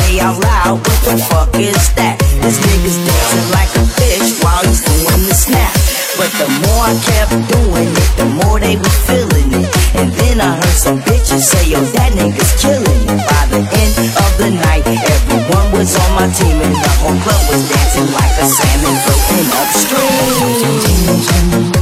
say out loud, what the fuck is that? This nigga's dancing like a fish while he's doing the snap. But the more I kept doing it, the more they were feeling it. And then I heard some bitches say, yo, that nigga's killing it. By the end of the night, everyone was on my team, and the whole club was dancing like a salmon floating upstream.